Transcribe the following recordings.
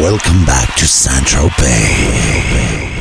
welcome back to Central Bay.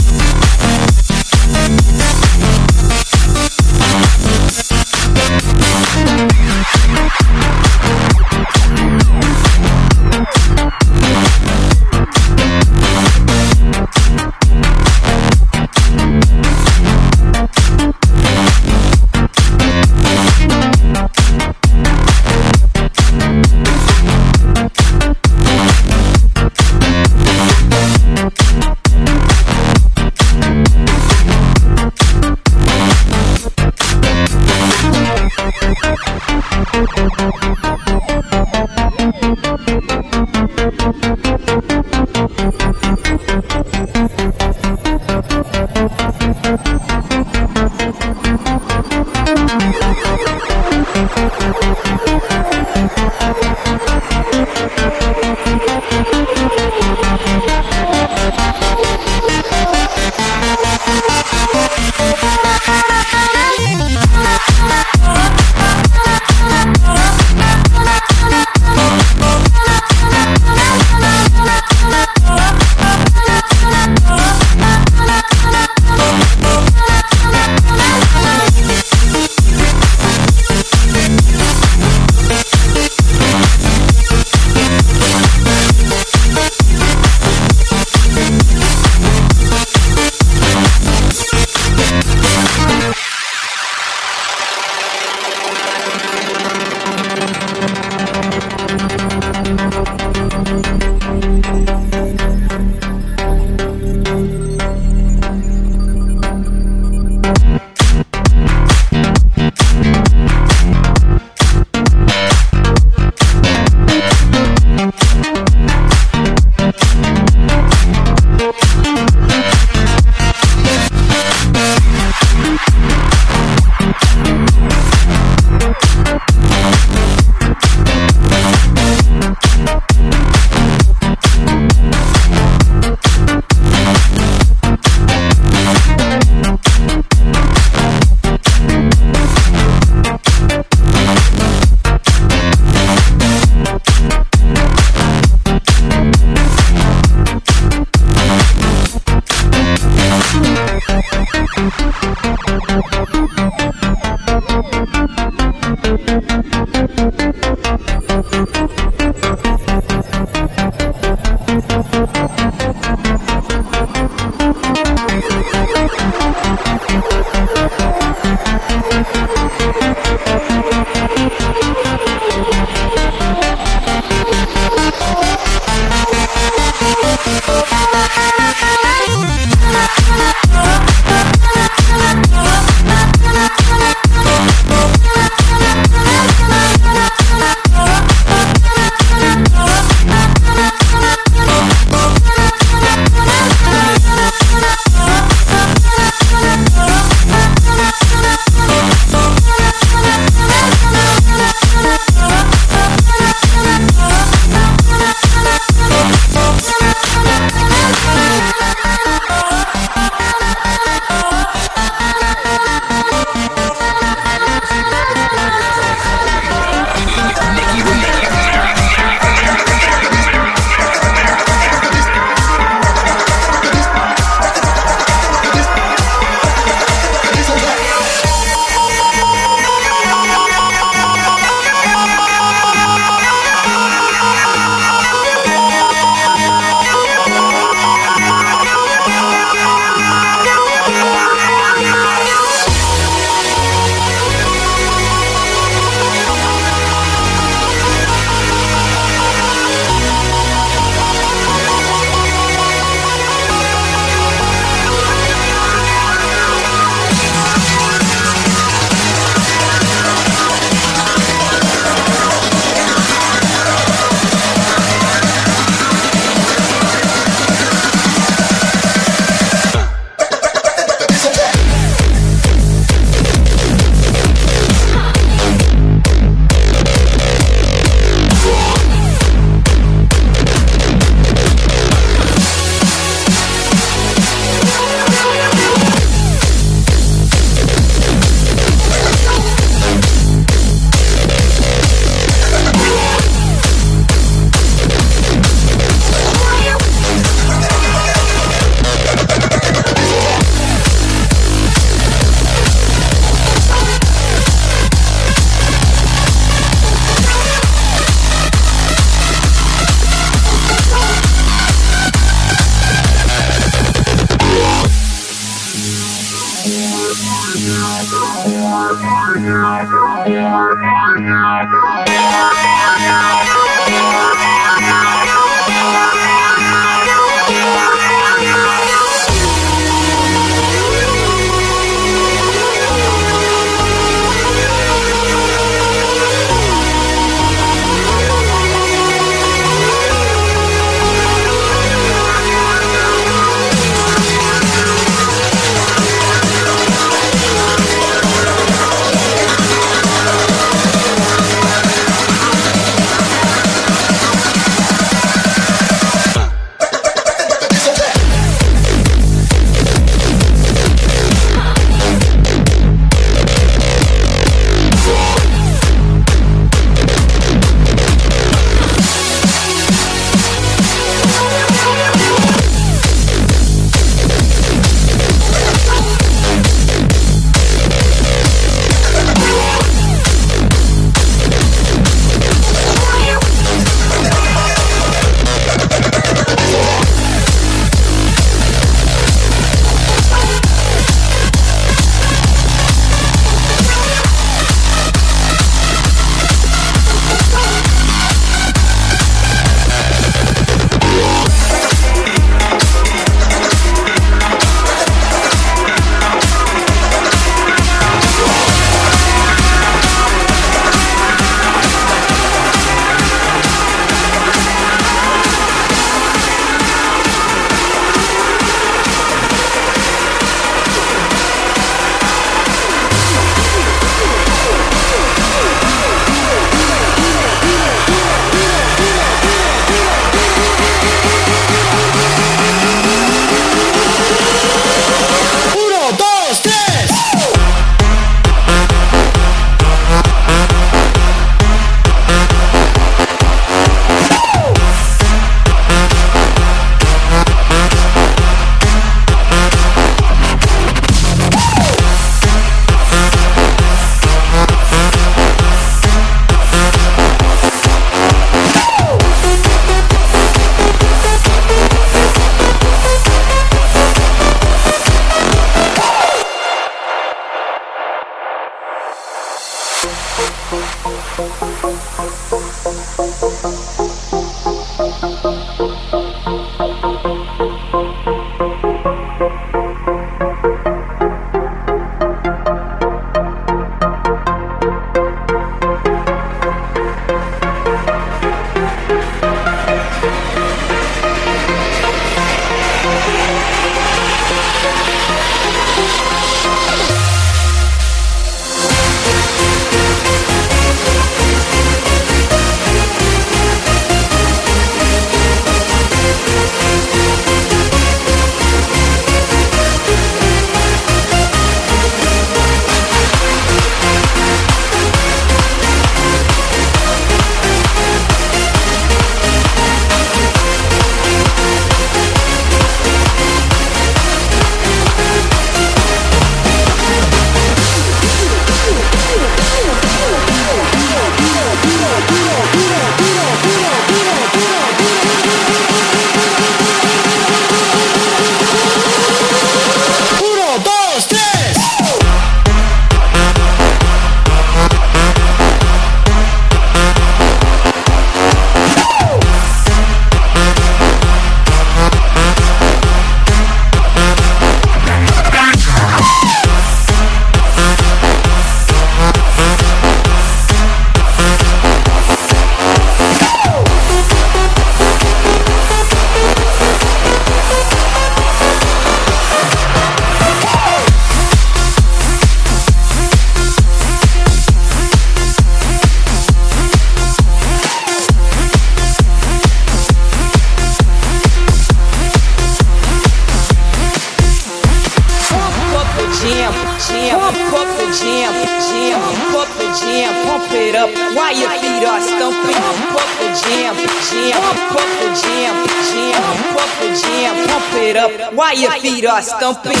Why your feet are stumping? Why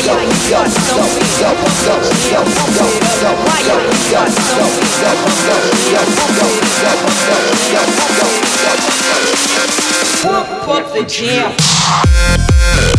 your feet are stumping? Why your feet are stumping? Up the jam.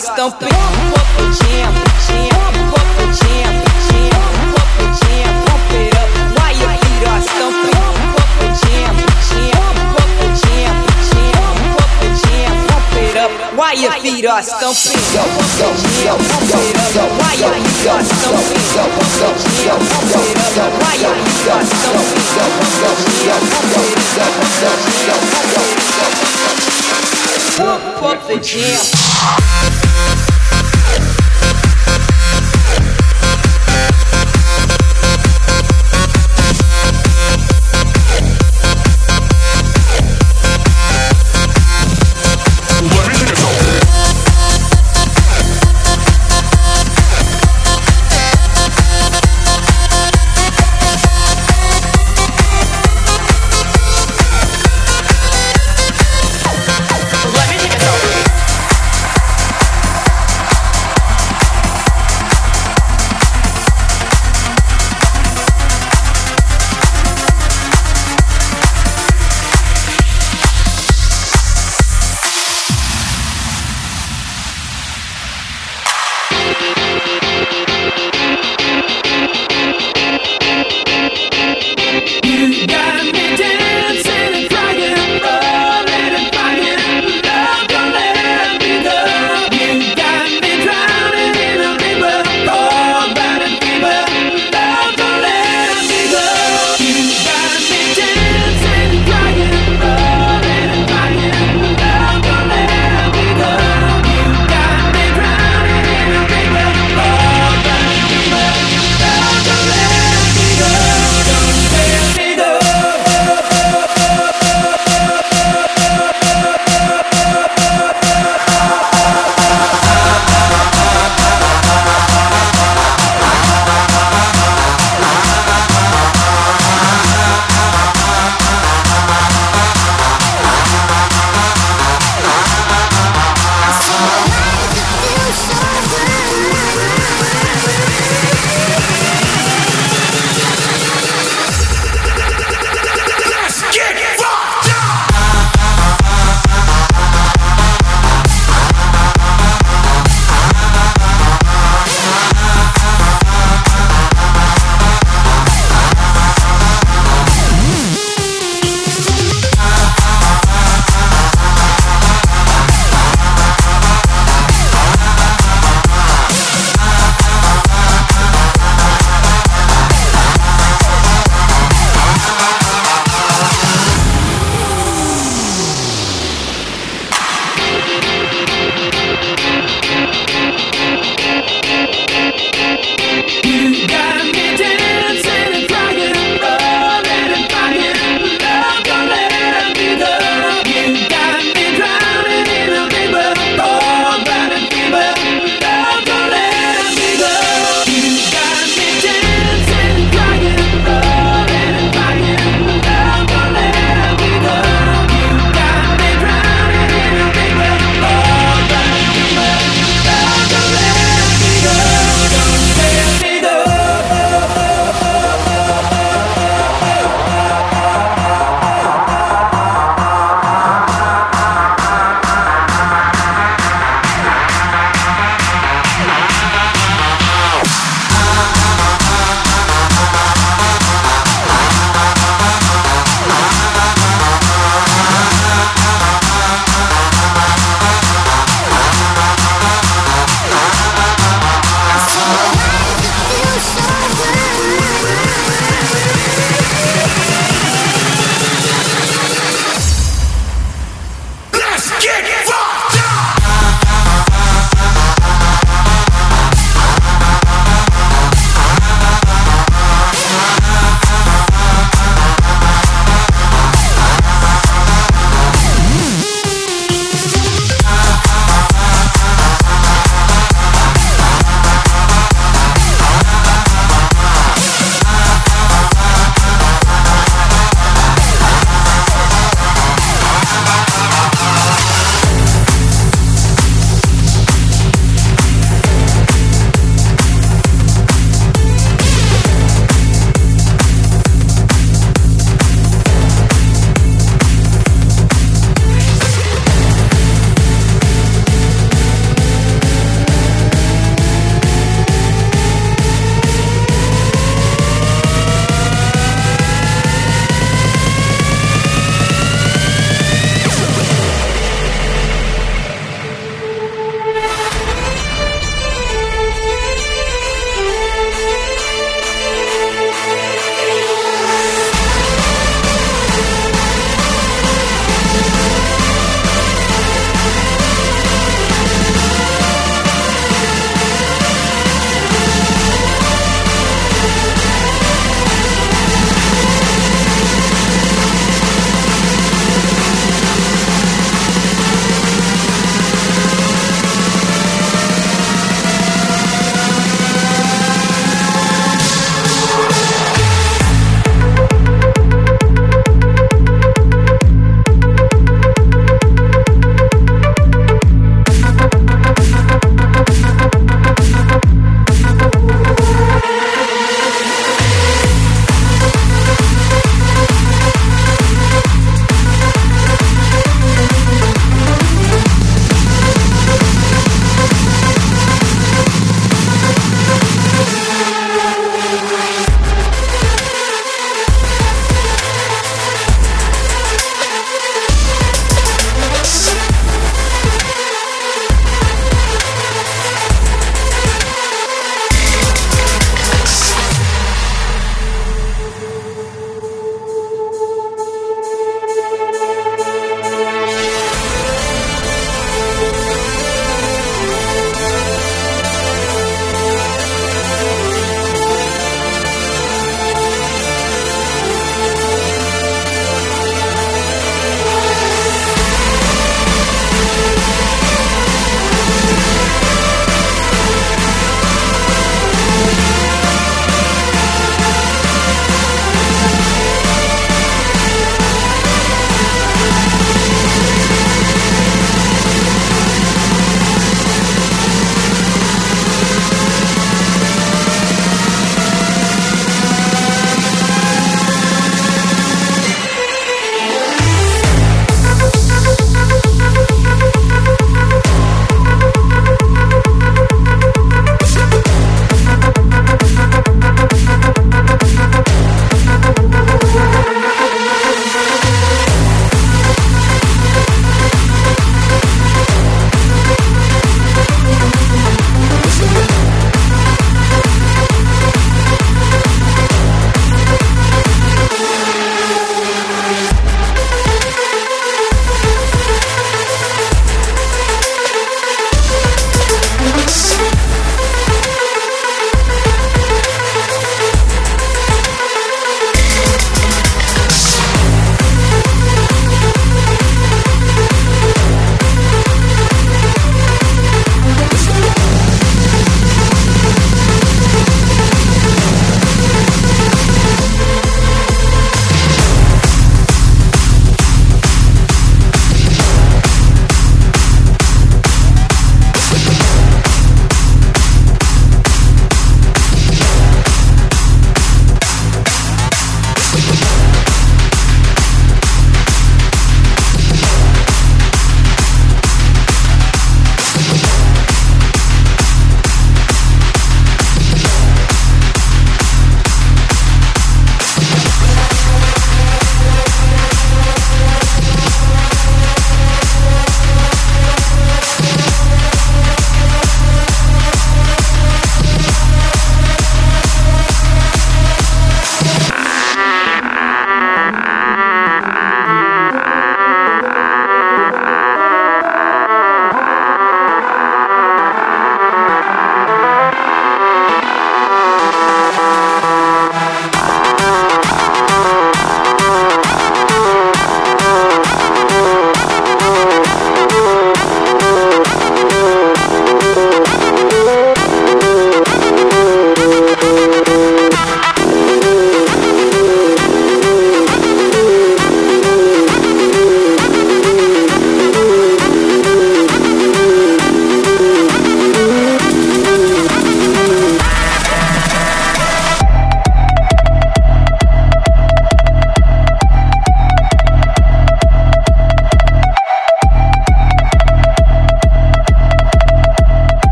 Pump the jam, jam, jam, jam, jam, pump it up while your feet are stumping. Jam, jam, jam, jam, jam, pump it up while your feet are stumping. Pump it up while your feet are stumping. Pump it up while your feet are stumping. Pump it up. Pump up the jam.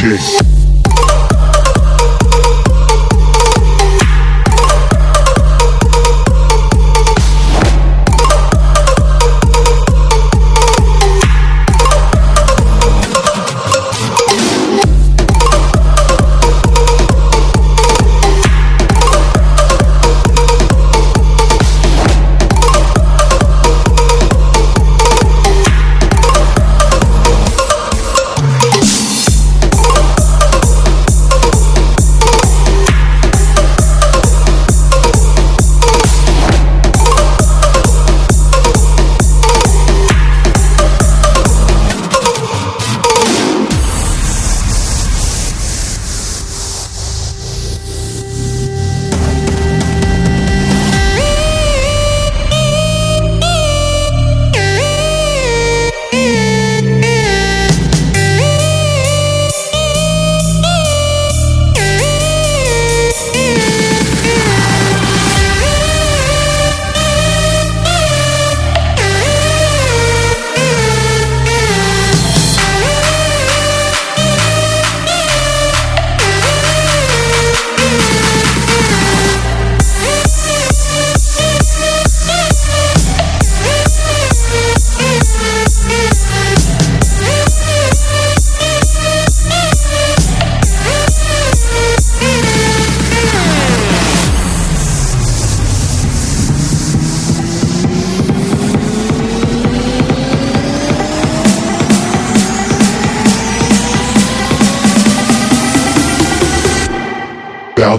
King.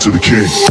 To the king.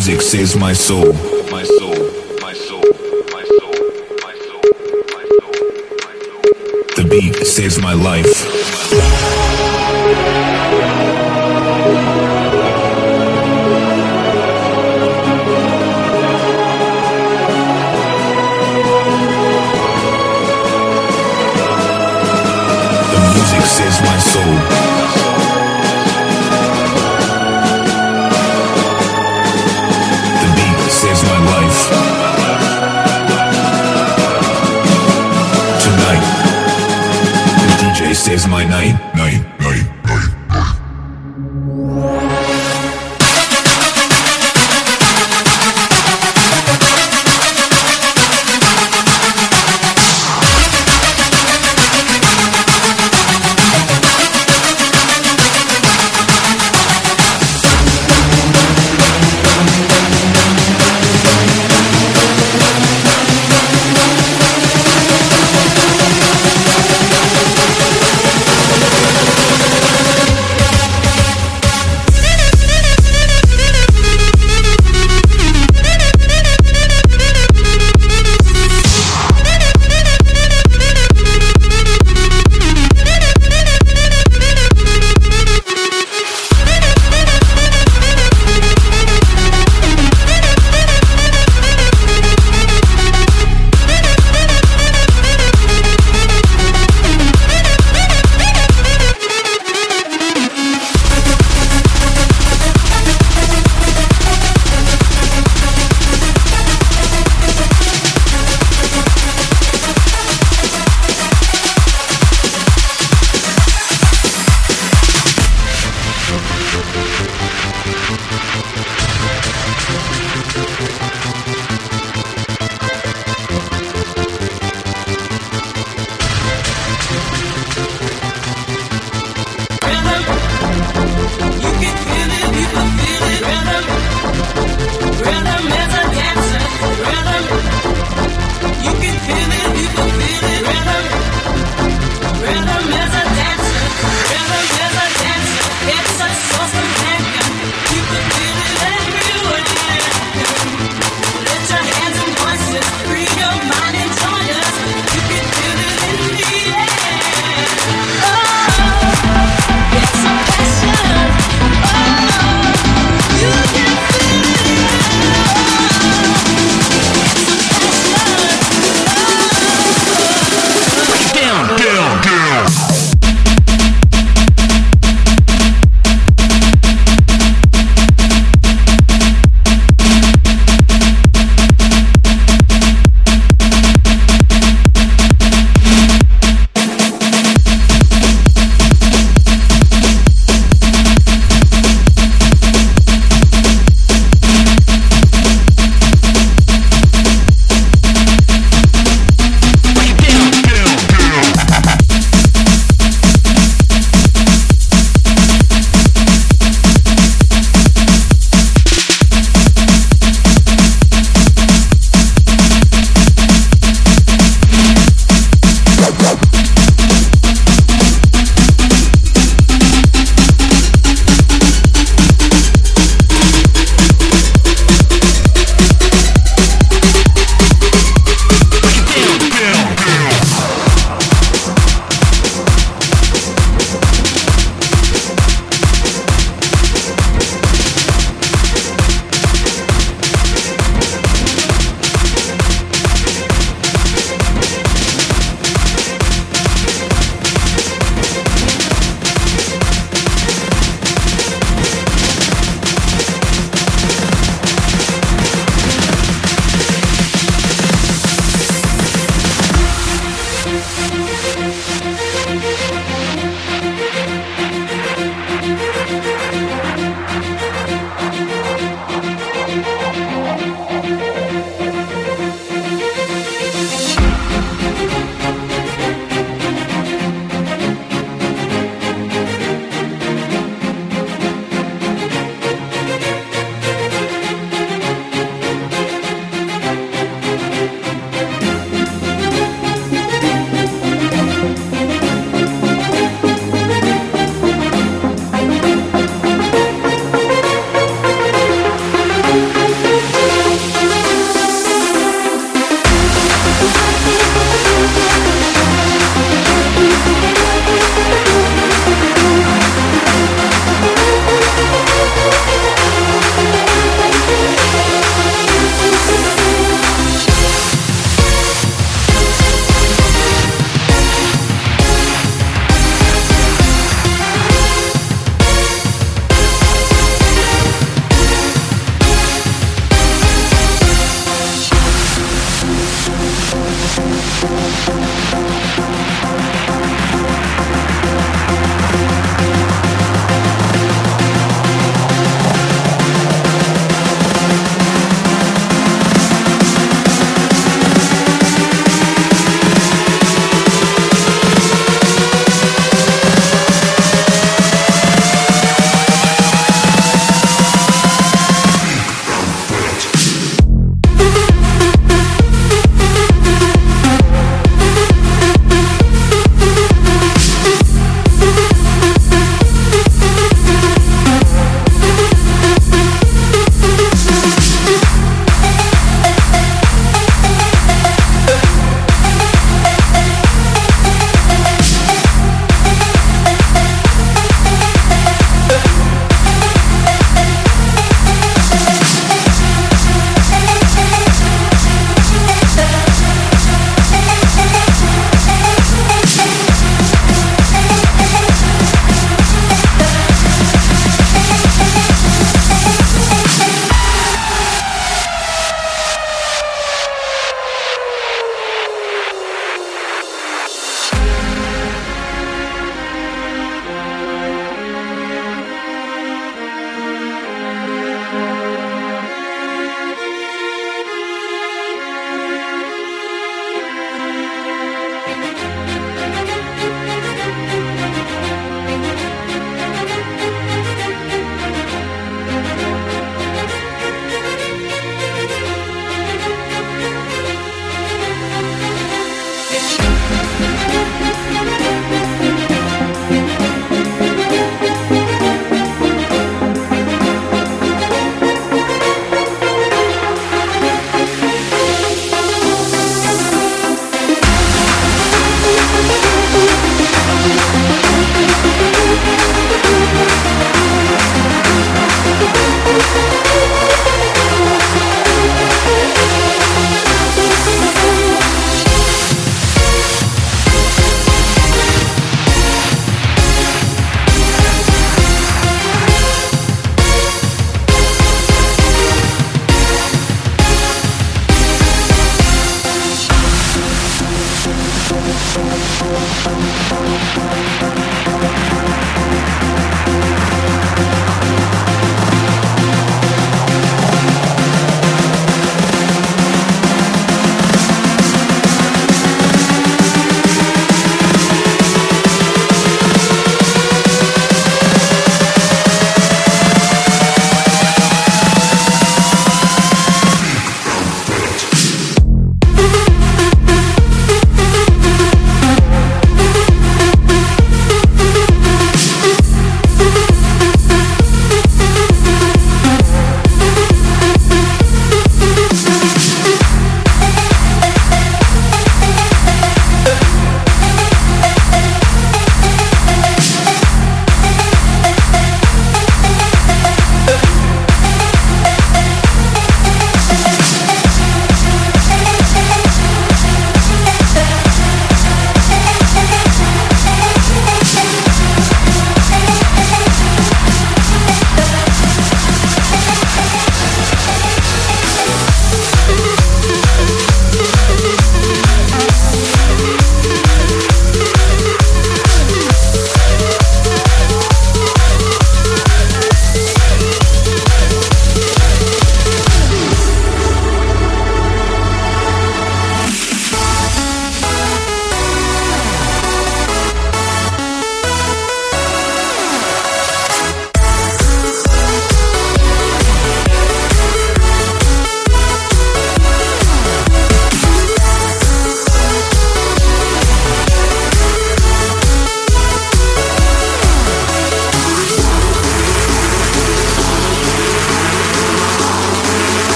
music saves my soul. My soul, my soul, my soul, my soul, my soul, my soul. The beat saves my life. my saves my night,